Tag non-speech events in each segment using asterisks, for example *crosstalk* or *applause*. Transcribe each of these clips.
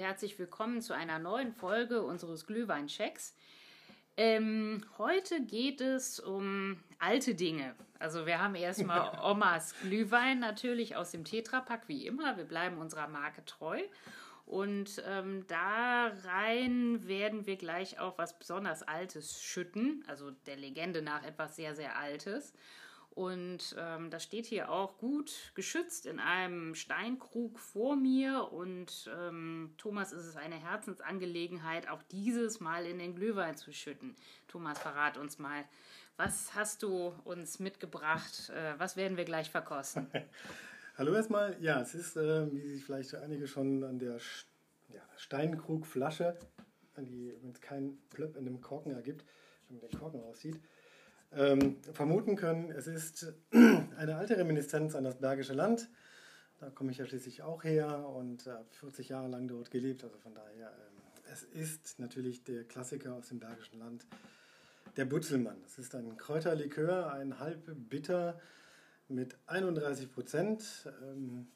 Und herzlich willkommen zu einer neuen Folge unseres Glühweinchecks. Ähm, heute geht es um alte Dinge. Also wir haben erstmal *laughs* Omas Glühwein natürlich aus dem Tetrapack, wie immer. Wir bleiben unserer Marke treu. Und ähm, da rein werden wir gleich auch was besonders Altes schütten, also der Legende nach etwas sehr, sehr Altes. Und ähm, das steht hier auch gut geschützt in einem Steinkrug vor mir. Und ähm, Thomas ist es eine Herzensangelegenheit, auch dieses Mal in den Glühwein zu schütten. Thomas, verrat uns mal, was hast du uns mitgebracht? Äh, was werden wir gleich verkosten? *laughs* Hallo erstmal. Ja, es ist, äh, wie sich vielleicht einige schon an der ja, Steinkrugflasche, wenn es keinen Plöpp in dem Korken ergibt, wenn man den Korken aussieht, ähm, vermuten können, es ist *clears throat* eine alte Reminiszenz an das Bergische Land. Da komme ich ja schließlich auch her und habe 40 Jahre lang dort gelebt. Also von daher, ähm, es ist natürlich der Klassiker aus dem Bergischen Land, der Butzelmann. Das ist ein Kräuterlikör, ein halb bitter mit 31 Prozent. Ähm,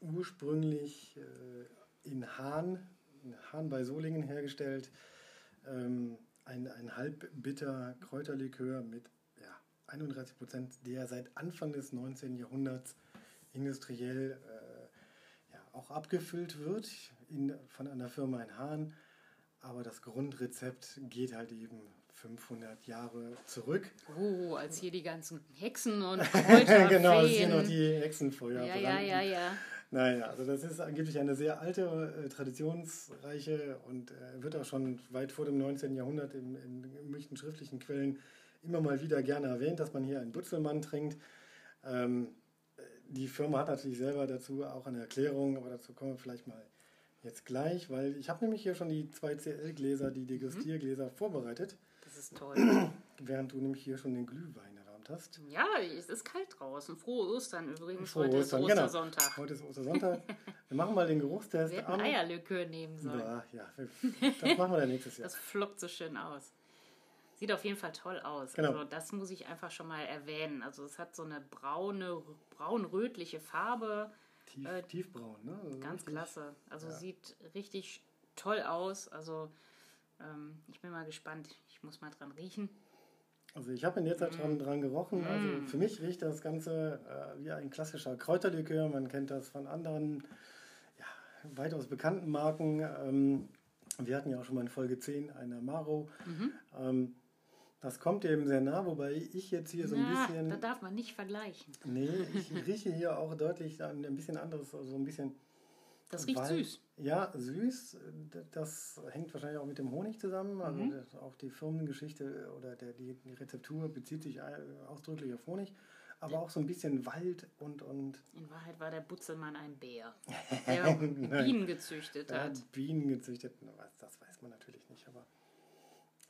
ursprünglich äh, in Hahn, in Hahn bei Solingen hergestellt. Ähm, ein, ein halbbitter Kräuterlikör mit ja, 31 Prozent, der seit Anfang des 19. Jahrhunderts industriell äh, ja, auch abgefüllt wird in, von einer Firma in Hahn. Aber das Grundrezept geht halt eben 500 Jahre zurück. Oh, als hier die ganzen Hexen und *laughs* Kräuter Genau, als hier noch die Hexenfeuer Ja, ja, ja, ja. Naja, also das ist angeblich eine sehr alte, äh, traditionsreiche und äh, wird auch schon weit vor dem 19. Jahrhundert in, in irgendwelchen schriftlichen Quellen immer mal wieder gerne erwähnt, dass man hier einen Butzelmann trinkt. Ähm, die Firma hat natürlich selber dazu auch eine Erklärung, aber dazu kommen wir vielleicht mal jetzt gleich, weil ich habe nämlich hier schon die zwei CL-Gläser, die Degustiergläser mhm. vorbereitet. Das ist toll. Während du nämlich hier schon den Glühwein erwärmt hast. Ja, es ist kalt draußen. Frohe Ostern übrigens. Frohe Heute Ostern, ist genau. Ostersonntag. Heute ist Ostersonntag. Wir machen mal den Geruchstest. Wir hätten Eierlikör nehmen sollen. Ja, ja, das machen wir dann nächstes Jahr. Das flockt so schön aus. Sieht auf jeden Fall toll aus. Genau. Also das muss ich einfach schon mal erwähnen. Also es hat so eine braune, braun-rötliche Farbe. Tief, Äh, tiefbraun, ne? Also Ganz richtig- klasse. Also ja. sieht richtig toll aus. Also ähm, ich bin mal gespannt. Ich muss mal dran riechen. Also ich habe in der Zeit Mm. dran, dran gerochen. Also für mich riecht das Ganze äh, wie ein klassischer Kräuterlikör. Man kennt das von anderen, ja, weitaus bekannten Marken. Ähm, wir hatten ja auch schon mal in Folge 10 eine Amaro. Mhm. Ähm, das kommt eben sehr nah, wobei ich jetzt hier so ein Na, bisschen... da darf man nicht vergleichen. Nee, ich rieche hier auch deutlich ein bisschen anderes, also ein bisschen... Das riecht Weil- süß. Ja, süß. Das hängt wahrscheinlich auch mit dem Honig zusammen. Also Mhm. auch die Firmengeschichte oder der, die, Rezeptur bezieht sich äh, ausdrücklich auf Honig. Aber auch so ein bisschen Wald und, und In Wahrheit war der Butzelmann ein Bär, *laughs* der Bienen gezüchtet er hat. hat Bienen gezüchtet. Das weiß man natürlich nicht, aber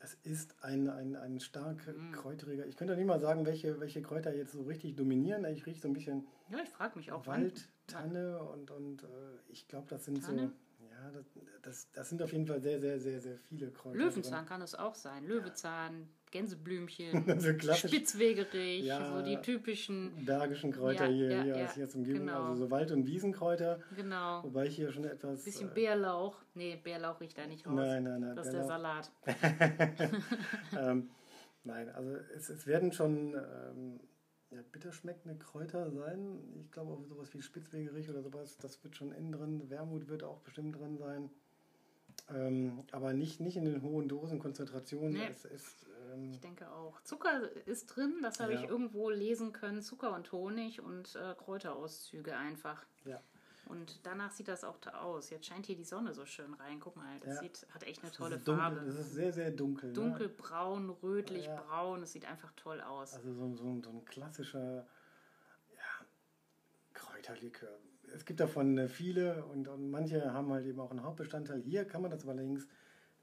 es ist ein, ein, ein stark Mhm. kräuteriger. Ich könnte nicht mal sagen, welche, welche Kräuter jetzt so richtig dominieren. Ich rieche so ein bisschen Ja, ich frage mich auch. Wald, Tanne und, und äh, ich glaube, das sind Tanne? so. Ja, das, das, das sind auf jeden Fall sehr, sehr, sehr, sehr viele Kräuter. Löwenzahn kann es auch sein. Löwezahn, Gänseblümchen, *laughs* klassisch Spitzwegerich, Ja. so die typischen. bergischen Kräuter Ja, hier, ja, hier ja, aus jetzt Umgebung, genau. also so Wald- und Wiesenkräuter, Genau. wobei ich hier schon etwas. Bisschen äh, Bärlauch. Nee, Bärlauch riecht da nicht raus. Nein, nein, nein. Das ist der. Salat. *laughs* ähm, nein, also es, es werden schon ähm, ja, bitter schmeckende Kräuter sein. Ich glaube auch sowas wie Spitzwegerich oder sowas, das wird schon innen drin. Wermut wird auch bestimmt drin sein. Ähm, aber nicht, nicht in den hohen Dosenkonzentrationen. Nee. Es ist, ähm, Ich denke auch. Zucker ist drin, das habe ich Ja. irgendwo lesen können. Zucker und Honig und äh, Kräuterauszüge einfach. ja. Und danach sieht das auch da aus. Jetzt scheint hier die Sonne so schön rein. Guck mal, das Ja. sieht, hat echt eine tolle dunkel, Farbe. Es ist sehr, sehr dunkel. ne? Dunkelbraun, rötlich, Ja. braun. Es sieht einfach toll aus. Also so, so, so ein klassischer ja, Kräuterlikör. Es gibt davon äh, viele und, und manche haben halt eben auch einen Hauptbestandteil. Hier kann man das allerdings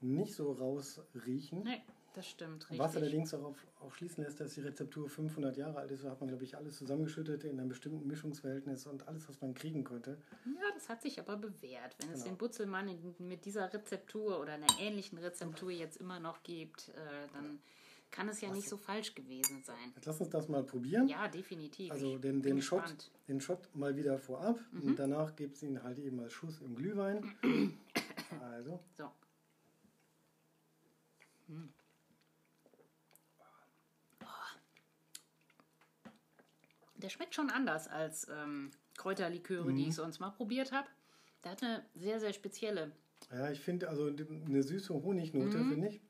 nicht so rausriechen. Nee, das stimmt, richtig. Was allerdings darauf auch schließen lässt, dass die Rezeptur 500 Jahre alt ist, so hat man, glaube ich, alles zusammengeschüttet in einem bestimmten Mischungsverhältnis und alles, was man kriegen konnte. Ja, das hat sich aber bewährt. Wenn es Genau. den Butzelmann mit dieser Rezeptur oder einer ähnlichen Rezeptur jetzt immer noch gibt, äh, dann kann es ja nicht so falsch gewesen sein. Lass uns das mal probieren. Ja, definitiv. Also den, den, Shot, gespannt. den Shot mal wieder vorab. Mhm. Und danach gibt es ihn halt eben als Schuss im Glühwein. *coughs* Also, So. Hm. Der schmeckt schon anders als ähm, Kräuterliköre, Mhm. die ich sonst mal probiert habe. Der hat eine sehr, sehr spezielle. ja, ich finde also eine süße Honignote, Mhm. finde ich.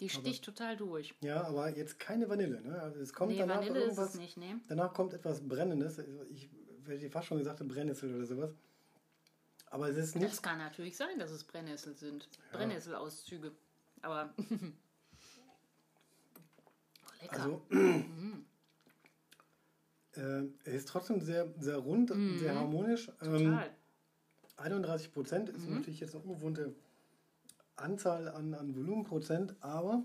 Die sticht total durch. Ja, aber jetzt keine Vanille. Ne? Also es kommt Nee, danach Vanille ist irgendwas. es nicht, ne? Danach kommt etwas Brennendes. Ich hätte fast schon gesagt Brennnessel oder sowas. Aber es ist nicht. Das kann natürlich sein, dass es Brennnessel sind. Brennnesselauszüge. Aber. oh, *laughs* lecker. Also, äh, er ist trotzdem sehr, sehr rund, sehr harmonisch. Ähm, Mhm. total. 31 Prozent ist Mhm. natürlich jetzt eine ungewohnte Anzahl an, an Volumenprozent, aber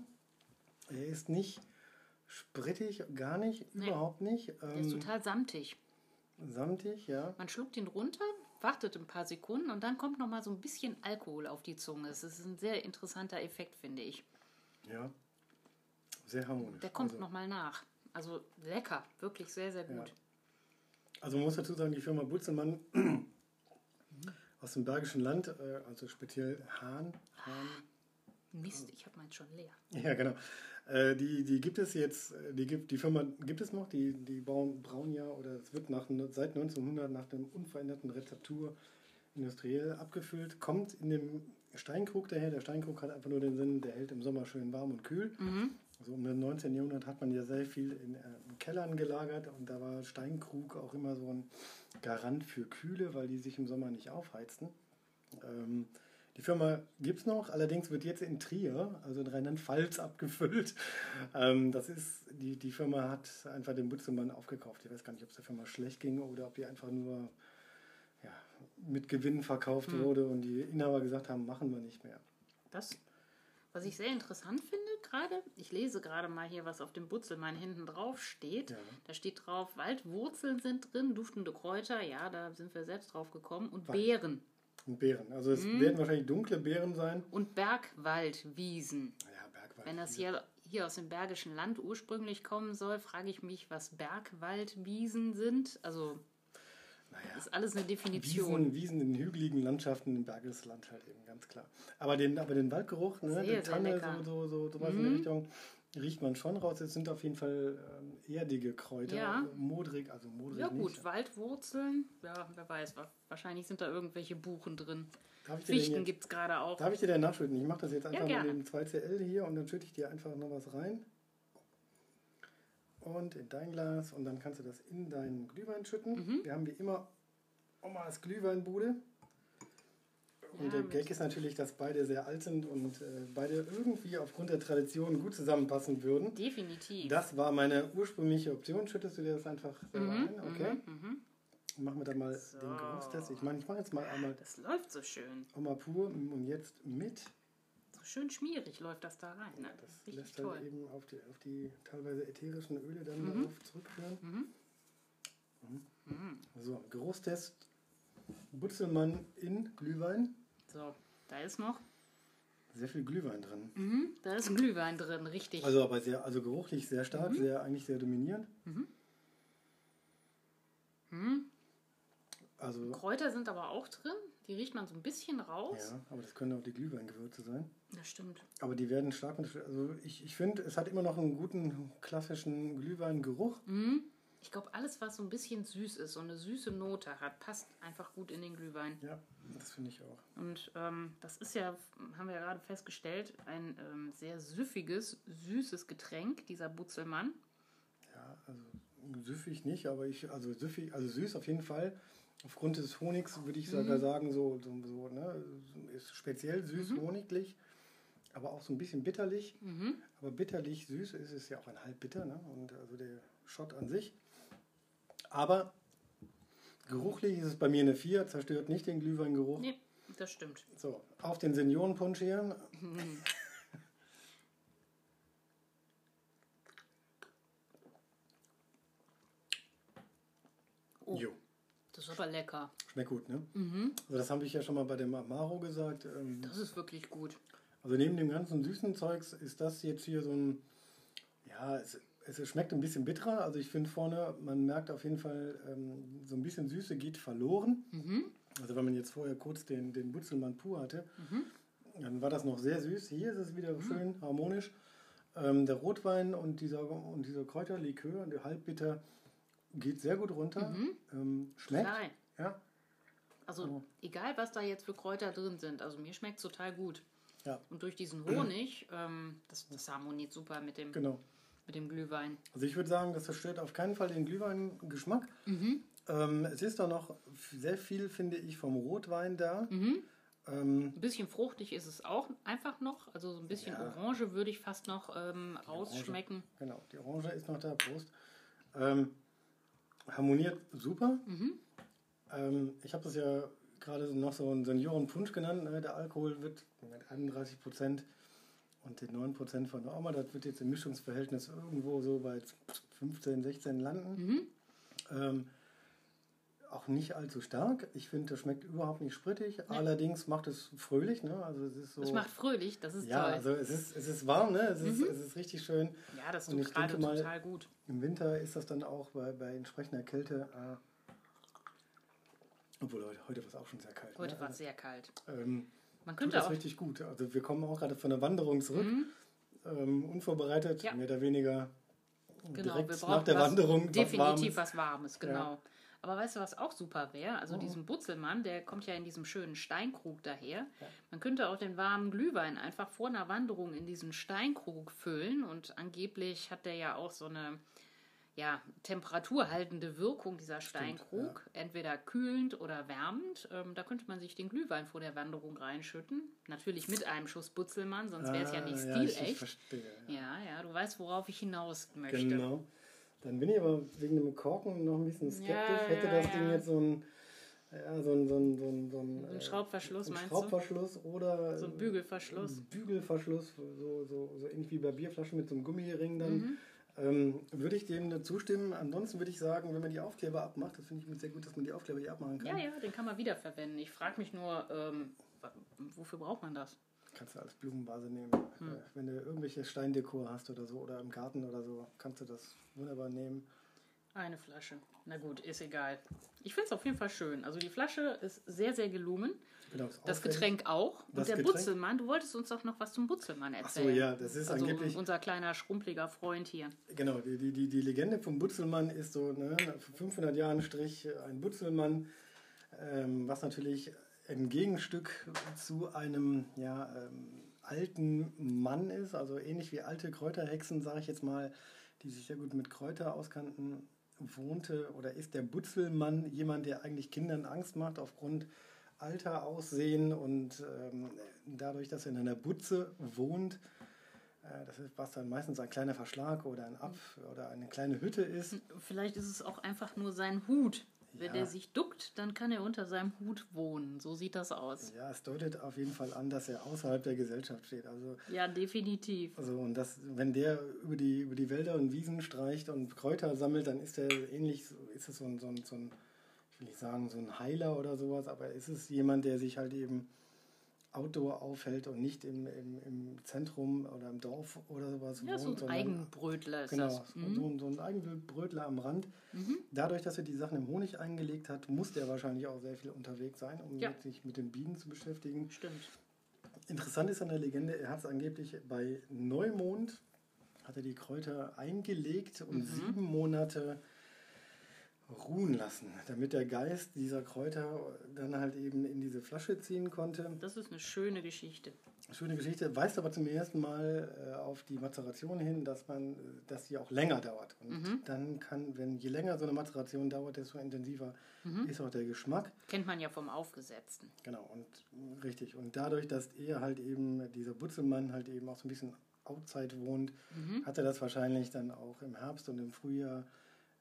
er ist nicht sprittig, gar nicht, Nee. überhaupt nicht. Der ist Ähm, total samtig. samtig, ja. Man schluckt ihn runter, wartet ein paar Sekunden und dann kommt noch mal so ein bisschen Alkohol auf die Zunge. Es ist ein sehr interessanter Effekt, finde ich. Ja. Sehr harmonisch. Der kommt also, noch mal nach. Also lecker, wirklich sehr, sehr gut. Also man muss dazu sagen, die Firma Butzelmann aus dem Bergischen Land, äh, also speziell Hahn, Hahn Mist, ich habe meins schon leer. Ja, genau. Äh, die, die gibt es jetzt, die, gibt, die Firma gibt es noch, die, die bauen, brauen ja, oder es wird nach, seit 1900 nach dem unveränderten Rezeptur industriell abgefüllt, kommt in dem Steinkrug daher. Der Steinkrug hat einfach nur den Sinn, der hält im Sommer schön warm und kühl. Also um den 19. Jahrhundert hat man ja sehr viel in, äh, in Kellern gelagert und da war Steinkrug auch immer so ein Garant für Kühle, weil die sich im Sommer nicht aufheizten. Ähm, die Firma gibt es noch, allerdings wird jetzt in Trier, also in Rheinland-Pfalz, abgefüllt. Ähm, das ist, die, die Firma hat einfach den Butzelmann aufgekauft. Ich weiß gar nicht, ob es der Firma schlecht ging oder ob die einfach nur ja, mit Gewinn verkauft wurde und die Inhaber gesagt haben, machen wir nicht mehr. Das, was ich sehr interessant finde gerade, ich lese gerade mal hier, was auf dem Butzelmann hinten drauf steht. Ja. Da steht drauf, Waldwurzeln sind drin, duftende Kräuter, ja, da sind wir selbst drauf gekommen, und Wald. Beeren Und Beeren. Also es Mhm. werden wahrscheinlich dunkle Beeren sein. und Bergwaldwiesen. Ja, Bergwald. Wenn das hier, hier aus dem Bergischen Land ursprünglich kommen soll, frage ich mich, was Bergwaldwiesen sind. Also, naja, ist alles eine Definition. Wiesen, Wiesen in hügeligen Landschaften im Bergisches Land halt eben, ganz klar. Aber den, aber den Waldgeruch, ne, Sehr, den Tanne. Mhm. so, so, so, sowas in die Richtung, riecht man schon raus. Es sind auf jeden Fall ähm, erdige Kräuter, Ja. also modrig, also modrig Ja gut, nicht. Waldwurzeln, ja, wer weiß, wa- wahrscheinlich sind da irgendwelche Buchen drin. Fichten gibt es gerade auch. darf ich dir denn nachschütten? Ich mache das jetzt einfach mal gerne. in 2CL hier und dann schütte ich dir einfach noch was rein. Und in dein Glas und dann kannst du das in deinen Glühwein schütten. Mhm. Wir haben wie immer Omas Glühweinbude. Und Ja, der Gag ist natürlich, dass beide sehr alt sind und äh, beide irgendwie aufgrund der Tradition gut zusammenpassen würden. Definitiv. Das war meine ursprüngliche Option. Schüttest du dir das einfach selber ein? Okay. Mhm. Machen wir dann mal So. den Geruchstest. Ich meine, ich mache jetzt mal einmal Das läuft so schön. Oma pur und jetzt mit. Schön schmierig läuft das da rein. Ne? Das Richtig lässt toll. halt eben auf die, auf die teilweise ätherischen Öle dann Mhm. darauf zurückführen. Mhm. So, Geruchstest. Butzelmann in Glühwein. So, da ist noch. Sehr viel Glühwein drin. Mhm, da ist Glühwein drin, richtig. Also aber sehr, also geruchlich sehr stark, Mhm. sehr eigentlich sehr dominierend. Also Kräuter sind aber auch drin. Die riecht man so ein bisschen raus. ja, aber das können auch die Glühweingewürze sein. Das stimmt. Aber die werden stark. Also ich, ich finde, es hat immer noch einen guten klassischen Glühweingeruch. Mhm. Ich glaube, alles, was so ein bisschen süß ist, so eine süße Note hat, passt einfach gut in den Glühwein. Ja, das finde ich auch. Und ähm, das ist ja, haben wir ja gerade festgestellt, ein ähm, sehr süffiges, süßes Getränk, dieser Butzelmann. Ja, also süffig nicht, aber ich, also süffig, also süß auf jeden Fall. Aufgrund des Honigs würde ich Mhm. sogar sagen, so, so, so ne, ist speziell süß, honiglich, aber auch so ein bisschen bitterlich. Mhm. Aber bitterlich süß ist es ja auch ein halbbitter, ne? Und also der Shot an sich. Aber geruchlich ist es bei mir eine 4, zerstört nicht den Glühweingeruch. Nee, das stimmt. So, auf den Seniorenpunsch hier. *laughs* Oh. Jo, ist aber lecker. schmeckt gut, ne? Mhm. Also das habe ich ja schon mal bei dem Amaro gesagt. Ähm, Das ist wirklich gut. Also neben dem ganzen süßen Zeugs ist das jetzt hier so ein, ja, es, es schmeckt ein bisschen bitterer. Also ich finde vorne, man merkt auf jeden Fall, ähm, so ein bisschen Süße geht verloren. Also wenn man jetzt vorher kurz den, den Butzelmann pur hatte, dann war das noch sehr süß. Hier ist es wieder schön harmonisch. Ähm, der Rotwein und dieser, und dieser Kräuterlikör, der halbbitter, geht sehr gut runter. Ähm, schmeckt. Nein. Ja, Also Oh. egal, was da jetzt für Kräuter drin sind. Also mir schmeckt total gut. ja, Und durch diesen *clears throat* Honig, ähm, das, das harmoniert super mit dem, genau. mit dem Glühwein. Also ich würde sagen, das zerstört auf keinen Fall den Glühwein-Geschmack. Mhm. Ähm, es ist da noch sehr viel, finde ich, vom Rotwein da. Mhm. Ähm, Ein bisschen fruchtig ist es auch einfach noch. Also so ein bisschen Ja. Orange würde ich fast noch ähm, rausschmecken. genau, die Orange ist noch da, Prost. Harmoniert super. Mhm. Ähm, ich habe das ja gerade noch so einen Seniorenpunsch genannt. Ne? Der Alkohol wird mit 31 Prozent und den 9 Prozent von der Oma, das wird jetzt im Mischungsverhältnis irgendwo so bei 15, 16 landen. Mhm. Ähm, auch nicht allzu stark. Ich finde, das schmeckt überhaupt nicht sprittig. Allerdings macht es fröhlich. Ne? Also es ist so. Es macht fröhlich, das ist ja, toll. also es ist, es ist warm, ne? es, ist, es ist richtig schön. ja, das tut gerade denke mal- total gut. Im Winter ist das dann auch bei, bei entsprechender Kälte. Äh, obwohl heute, heute war es auch schon sehr kalt. Heute ne? war es sehr kalt. Ähm, Man tut könnte das auch. richtig gut. Also wir kommen auch gerade von der Wanderung zurück, Mhm. ähm, unvorbereitet, Ja. mehr oder weniger Genau, direkt wir nach brauchen der was, Wanderung definitiv was was Warmes, genau. Aber weißt du, was auch super wäre? Also Mhm. diesen Butzelmann, der kommt ja in diesem schönen Steinkrug daher. Man könnte auch den warmen Glühwein einfach vor einer Wanderung in diesen Steinkrug füllen und angeblich hat der ja auch so eine ja, temperaturhaltende Wirkung, dieser Steinkrug. Entweder kühlend oder wärmend. Ähm, da könnte man sich den Glühwein vor der Wanderung reinschütten. Natürlich mit einem Schuss Butzelmann, sonst wäre es ja nicht Ah, stilecht. verstehe. Ja, ja, du weißt, worauf ich hinaus möchte. Genau. Dann bin ich aber wegen dem Korken noch ein bisschen skeptisch. Ja, Hätte ja, das Ding jetzt so ein, ja, so ein, so ein, so ein, so ein, ein äh, Schraubverschluss, ein meinst du? Oder So ein Bügelverschluss. Bügelverschluss, so, so, so ähnlich wie bei Bierflaschen mit so einem Gummiring dann. Mhm. Ähm, würde ich dem zustimmen. Ansonsten würde ich sagen, wenn man die Aufkleber abmacht, das finde ich sehr gut, dass man die Aufkleber hier abmachen kann. Ja, ja, den kann man wiederverwenden. Ich frage mich nur, ähm, wofür braucht man das? Kannst du als Blumenvase nehmen. Hm. Äh, Wenn du irgendwelche Steindekor hast oder so oder im Garten oder so, kannst du das wunderbar nehmen. Eine Flasche. Na gut, ist egal. Ich finde es auf jeden Fall schön. Also die Flasche ist sehr, sehr gelungen. Genau, Das. Getränk auch. Und Das der Getränk? Butzelmann, du wolltest uns doch noch was zum Butzelmann Ach so, erzählen. ja, das ist also angeblich. unser kleiner schrumpeliger Freund hier. Genau, die, die, die, die Legende vom Butzelmann ist so, ne, vor 500 Jahren Strich ein Butzelmann, ähm, was natürlich ein Gegenstück zu einem ja, ähm, alten Mann ist, also ähnlich wie alte Kräuterhexen, sage ich jetzt mal, die sich sehr gut mit Kräuter auskannten, wohnte oder ist der Butzelmann jemand, der eigentlich Kindern Angst macht aufgrund Alter, Aussehen und ähm, dadurch, dass er in einer Butze wohnt, äh, das ist, was dann meistens ein kleiner Verschlag oder ein Ab oder eine kleine Hütte ist. Vielleicht ist es auch einfach nur sein Hut. Wenn Ja. der sich duckt, dann kann er unter seinem Hut wohnen. So sieht das aus. Ja, es deutet auf jeden Fall an, dass er außerhalb der Gesellschaft steht. Also, Ja, definitiv. also und das, wenn der über die, über die Wälder und Wiesen streicht und Kräuter sammelt, dann ist er ähnlich, ist es so ein, so ein, so ein, ich will nicht sagen, so ein Heiler oder sowas, aber ist es jemand, der sich halt eben outdoor aufhält und nicht im, im, im Zentrum oder im Dorf oder sowas Ja, so ein sondern- Eigenbrötler ist Genau, das. Mhm. so, ein- so ein Eigenbrötler am Rand. Dadurch, dass er die Sachen im Honig eingelegt hat, musste er wahrscheinlich auch sehr viel unterwegs sein, um Ja. sich mit den Bienen zu beschäftigen. Stimmt. Interessant ist an der Legende, er hat es angeblich bei Neumond, hat er die Kräuter eingelegt und Mhm. sieben Monate ruhen lassen, damit der Geist dieser Kräuter dann halt eben in diese Flasche ziehen konnte. Das ist eine schöne Geschichte. Schöne Geschichte, weist aber zum ersten Mal äh, auf die Mazeration hin, dass man, dass sie auch länger dauert. Und Mhm. dann kann, wenn je länger so eine Mazeration dauert, desto intensiver Mhm. ist auch der Geschmack. Kennt man ja vom Aufgesetzten. Genau, und richtig. Und dadurch, dass er halt eben, dieser Butzelmann halt eben auch so ein bisschen outside wohnt, Mhm. hat er das wahrscheinlich dann auch im Herbst und im Frühjahr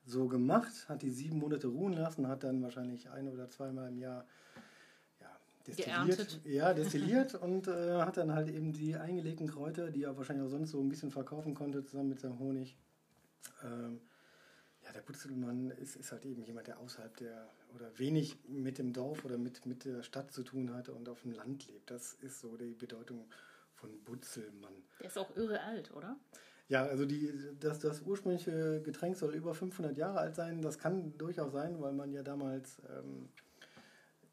so gemacht, hat die sieben Monate ruhen lassen, hat dann wahrscheinlich ein oder zweimal im Jahr ja, destilliert, Geerntet. ja, destilliert *laughs* und äh, hat dann halt eben die eingelegten Kräuter, die er wahrscheinlich auch sonst so ein bisschen verkaufen konnte, zusammen mit seinem Honig. Ähm, ja, der Butzelmann ist, ist halt eben jemand, der außerhalb der oder wenig mit dem Dorf oder mit, mit der Stadt zu tun hat und auf dem Land lebt. Das ist so die Bedeutung von Butzelmann. Der ist auch irre alt, oder? Ja, also die, das, das ursprüngliche Getränk soll über 500 Jahre alt sein. Das kann durchaus sein, weil man ja damals ähm,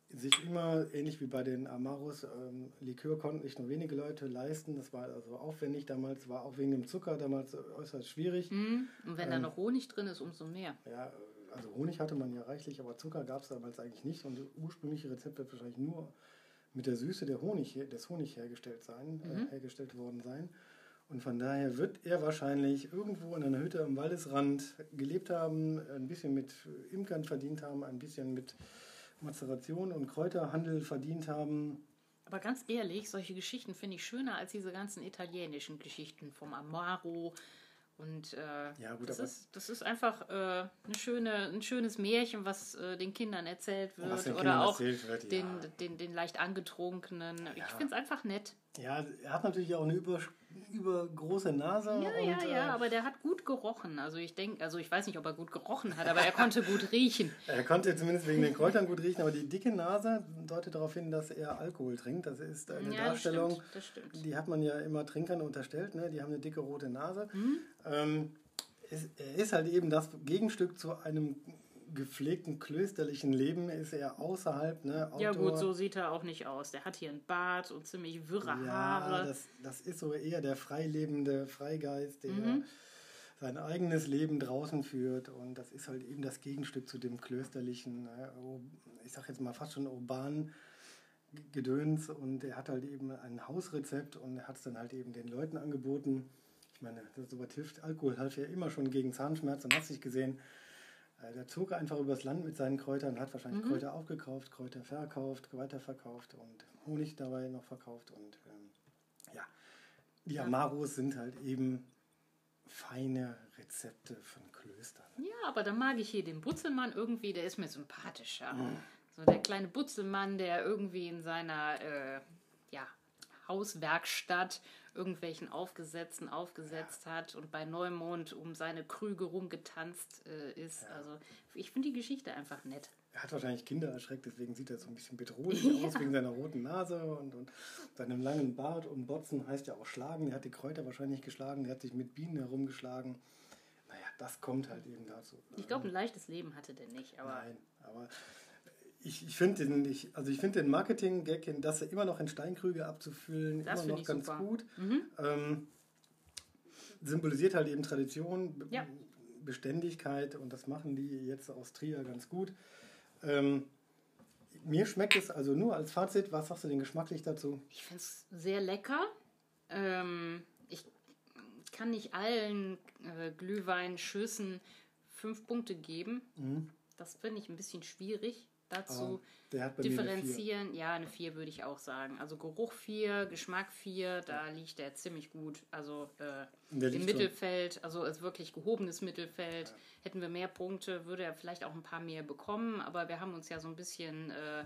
sich immer, ähnlich wie bei den Amaros, ähm, Likör konnten nicht nur wenige Leute leisten. Das war also aufwendig damals, war auch wegen dem Zucker damals äußerst schwierig. Mhm. Und wenn da noch Honig drin ist, umso mehr. Ja, also Honig hatte man ja reichlich, aber Zucker gab es damals eigentlich nicht. Und das ursprüngliche Rezept wird wahrscheinlich nur mit der Süße der Honig, des Honig hergestellt sein, äh, hergestellt worden sein. Und von daher wird er wahrscheinlich irgendwo in einer Hütte am Waldesrand gelebt haben, ein bisschen mit Imkern verdient haben, ein bisschen mit Mazeration und Kräuterhandel verdient haben. Aber ganz ehrlich, solche Geschichten finde ich schöner als diese ganzen italienischen Geschichten vom Amaro. Und äh, Ja, gut, das, ist, das ist einfach äh, eine schöne, ein schönes Märchen, was äh, den Kindern erzählt wird. Den oder Kindern auch erzählt wird, den, ja. den, den leicht angetrunkenen. Ich Ja. finde es einfach nett. Ja, er hat natürlich auch eine über, übergroße Nase. Ja, und, ja, ja, äh, aber der hat gut gerochen. Also ich denke, also ich weiß nicht, ob er gut gerochen hat, aber er konnte gut riechen. *laughs* Er konnte zumindest wegen den Kräutern gut riechen, aber die dicke Nase deutet darauf hin, dass er Alkohol trinkt. Das ist eine Ja, das Darstellung, stimmt, das stimmt. die hat man ja immer Trinkern unterstellt. Ne? Die haben eine dicke rote Nase. Mhm. Ähm, er ist halt eben das Gegenstück zu einem gepflegten klösterlichen Leben. Ist er außerhalb, ne? Ja gut, so sieht er auch nicht aus. Der hat hier einen Bart und ziemlich wirre Ja, Haare. das, das ist so eher der freilebende Freigeist, der Mhm. sein eigenes Leben draußen führt. Und das ist halt eben das Gegenstück zu dem klösterlichen, ne, ich sag jetzt mal fast schon urbanen Gedöns. Und er hat halt eben ein Hausrezept und er hat es dann halt eben den Leuten angeboten. Ich meine, das sowas hilft. Alkohol half ja immer schon gegen Zahnschmerzen, hast dich gesehen. Äh, Der zog einfach übers Land mit seinen Kräutern, hat wahrscheinlich Kräuter aufgekauft, Kräuter verkauft, weiterverkauft und Honig dabei noch verkauft. Und ähm, ja, die Amaros sind halt eben feine Rezepte von Klöstern. Ja, aber dann mag ich hier den Butzelmann irgendwie, der ist mir sympathischer. So der kleine Butzelmann, der irgendwie in seiner äh, ja, Hauswerkstatt irgendwelchen Aufgesetzten aufgesetzt hat und bei Neumond um seine Krüge rumgetanzt äh, ist. Also ich finde die Geschichte einfach nett. Er hat wahrscheinlich Kinder erschreckt, deswegen sieht er so ein bisschen bedrohlich *laughs* aus, wegen seiner roten Nase und, und seinem langen Bart. Und Botzen heißt ja auch schlagen. Er hat die Kräuter wahrscheinlich geschlagen, er hat sich mit Bienen herumgeschlagen. Naja, das kommt halt eben dazu. Ich glaube, ein leichtes Leben hatte der nicht, aber Nein, aber ich, ich finde den, ich, also ich find den Marketing-Gag, das immer noch in Steinkrüge abzufüllen, Das immer noch ganz super. gut. Ähm, symbolisiert halt eben Tradition, Ja. Beständigkeit und das machen die jetzt aus Trier ganz gut. Ähm, mir schmeckt es also nur als Fazit, was sagst du denn geschmacklich dazu? Ich finde es sehr lecker. Ähm, ich kann nicht allen äh, Glühweinschüssen fünf Punkte geben. Das finde ich ein bisschen schwierig. Dazu mir eine differenzieren. Ja, eine 4 würde ich auch sagen. Also Geruch 4, Geschmack 4, da liegt der ziemlich gut. Also äh, im so- Mittelfeld, also ist wirklich gehobenes Mittelfeld. Hätten wir mehr Punkte, würde er vielleicht auch ein paar mehr bekommen. Aber wir haben uns ja so ein bisschen äh,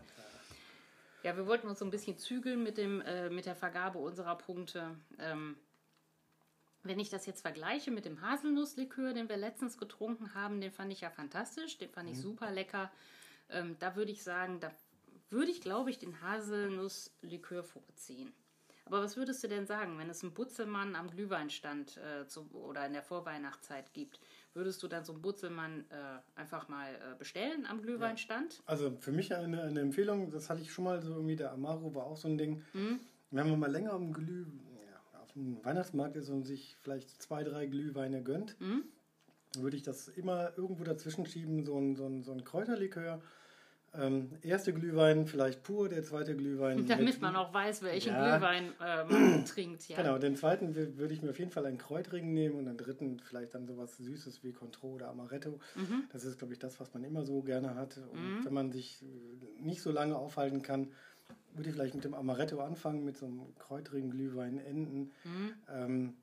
ja, wir wollten uns so ein bisschen zügeln mit, dem, äh, mit der Vergabe unserer Punkte. Ähm, wenn ich das jetzt vergleiche mit dem Haselnusslikör, den wir letztens getrunken haben, den fand ich ja fantastisch, den fand ich super lecker. Ähm, da würde ich sagen, da würde ich, glaube ich, den Haselnusslikör vorziehen. Aber was würdest du denn sagen, wenn es einen Butzelmann am Glühweinstand äh, zu, oder in der Vorweihnachtszeit gibt? Würdest du dann so einen Butzelmann äh, einfach mal äh, bestellen am Glühweinstand? Also für mich eine, eine Empfehlung, das hatte ich schon mal so irgendwie, der Amaro war auch so ein Ding. Mhm. Wenn man mal länger am Glüh, ja, auf dem Weihnachtsmarkt ist und sich vielleicht zwei, drei Glühweine gönnt, Mhm. Würde ich das immer irgendwo dazwischen schieben, so ein, so ein, so ein Kräuterlikör. Ähm, erste Glühwein vielleicht pur, der zweite Glühwein. *laughs* Damit mit- man auch weiß, welchen Ja. Glühwein äh, *clears throat* man trinkt. Ja. Genau, den zweiten wür- würde ich mir auf jeden Fall einen Kräutrigen nehmen und den dritten vielleicht dann sowas Süßes wie Contro oder Amaretto. Mhm. Das ist, glaube ich, das, was man immer so gerne hat. Und wenn man sich äh, nicht so lange aufhalten kann, würde ich vielleicht mit dem Amaretto anfangen, mit so einem kräutrigen Glühwein enden. Mhm. Ähm,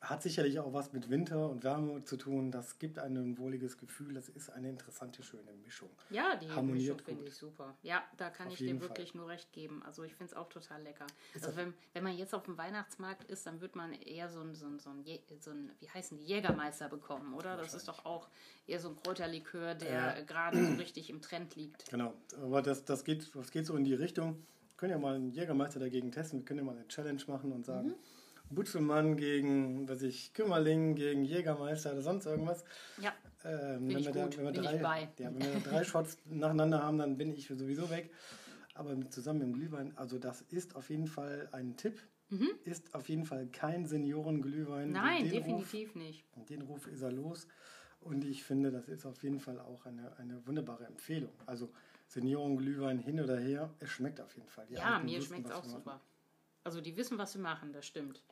hat sicherlich auch was mit Winter und Wärme zu tun. Das gibt einem ein wohliges Gefühl. Das ist eine interessante, schöne Mischung. Ja, die Harmoniert Mischung finde ich super. Ja, da kann Auf ich dir wirklich nur recht geben. Also ich finde es auch total lecker. Ist also wenn, wenn man jetzt auf dem Weihnachtsmarkt ist, dann wird man eher so ein, so ein, so ein, so ein wie heißen die, Jägermeister bekommen, oder? Das ist doch auch eher so ein Kräuterlikör, der äh, gerade so richtig im Trend liegt. Genau, aber das, das, geht, das geht so in die Richtung. Wir können ja mal einen Jägermeister dagegen testen. Wir können ja mal eine Challenge machen und sagen, Butzelmann gegen, was ich, Kümmerling gegen Jägermeister oder sonst irgendwas. Ja. Ähm, Bin wenn, ich wir da, wenn, wir bin drei. Ja, wenn wir drei Shots nacheinander haben, dann bin ich sowieso weg. Aber mit, zusammen mit dem Glühwein, also das ist auf jeden Fall ein Tipp. Ist auf jeden Fall kein Seniorenglühwein. Mhm. Nein, definitiv nicht. Ruf, den Ruf ist er los. Und ich finde, das ist auf jeden Fall auch eine, eine wunderbare Empfehlung. Also Seniorenglühwein hin oder her, es schmeckt auf jeden Fall. Die Ja, mir schmeckt es auch super. Also die wissen, was sie machen, das stimmt.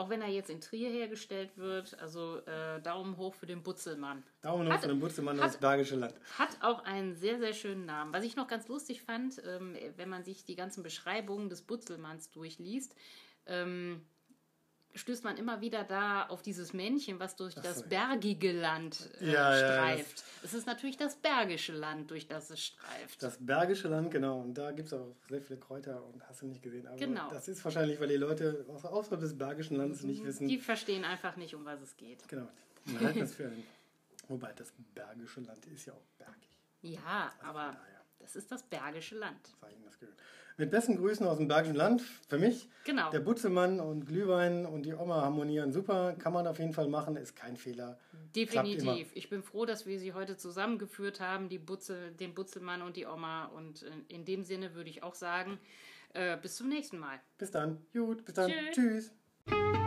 Auch wenn er jetzt in Trier hergestellt wird, also äh, Daumen hoch für den Butzelmann. Daumen hoch Hat- von dem Butzelmann aus Bergische Land. Hat auch einen sehr, sehr schönen Namen. Was ich noch ganz lustig fand, ähm, wenn man sich die ganzen Beschreibungen des Butzelmanns durchliest, ähm, stößt man immer wieder da auf dieses Männchen, was durch das so. bergige Land äh, Ja, ja, streift. es ist natürlich das bergische Land, durch das es streift. Das Bergische Land, genau. Und da gibt es auch sehr viele Kräuter und hast du nicht gesehen. Aber Genau. das ist wahrscheinlich, weil die Leute außerhalb des Bergischen Landes nicht wissen. die verstehen einfach nicht, um was es geht. Genau. Man halten das für ein, *laughs* Wobei das Bergische Land ist ja auch bergig. Ja, aber daher. das ist das bergische Land. Sei Ihnen das gegönnt. Mit besten Grüßen aus dem Bergischen Land. Für mich, Genau. der Butzelmann und Glühwein und die Oma harmonieren super. Kann man auf jeden Fall machen, ist kein Fehler. Definitiv. Ich bin froh, dass wir sie heute zusammengeführt haben, die Butzel, den Butzelmann und die Oma. Und in, in dem Sinne würde ich auch sagen, äh, bis zum nächsten Mal. Bis dann. Gut, bis dann. Tschüss. Tschüss.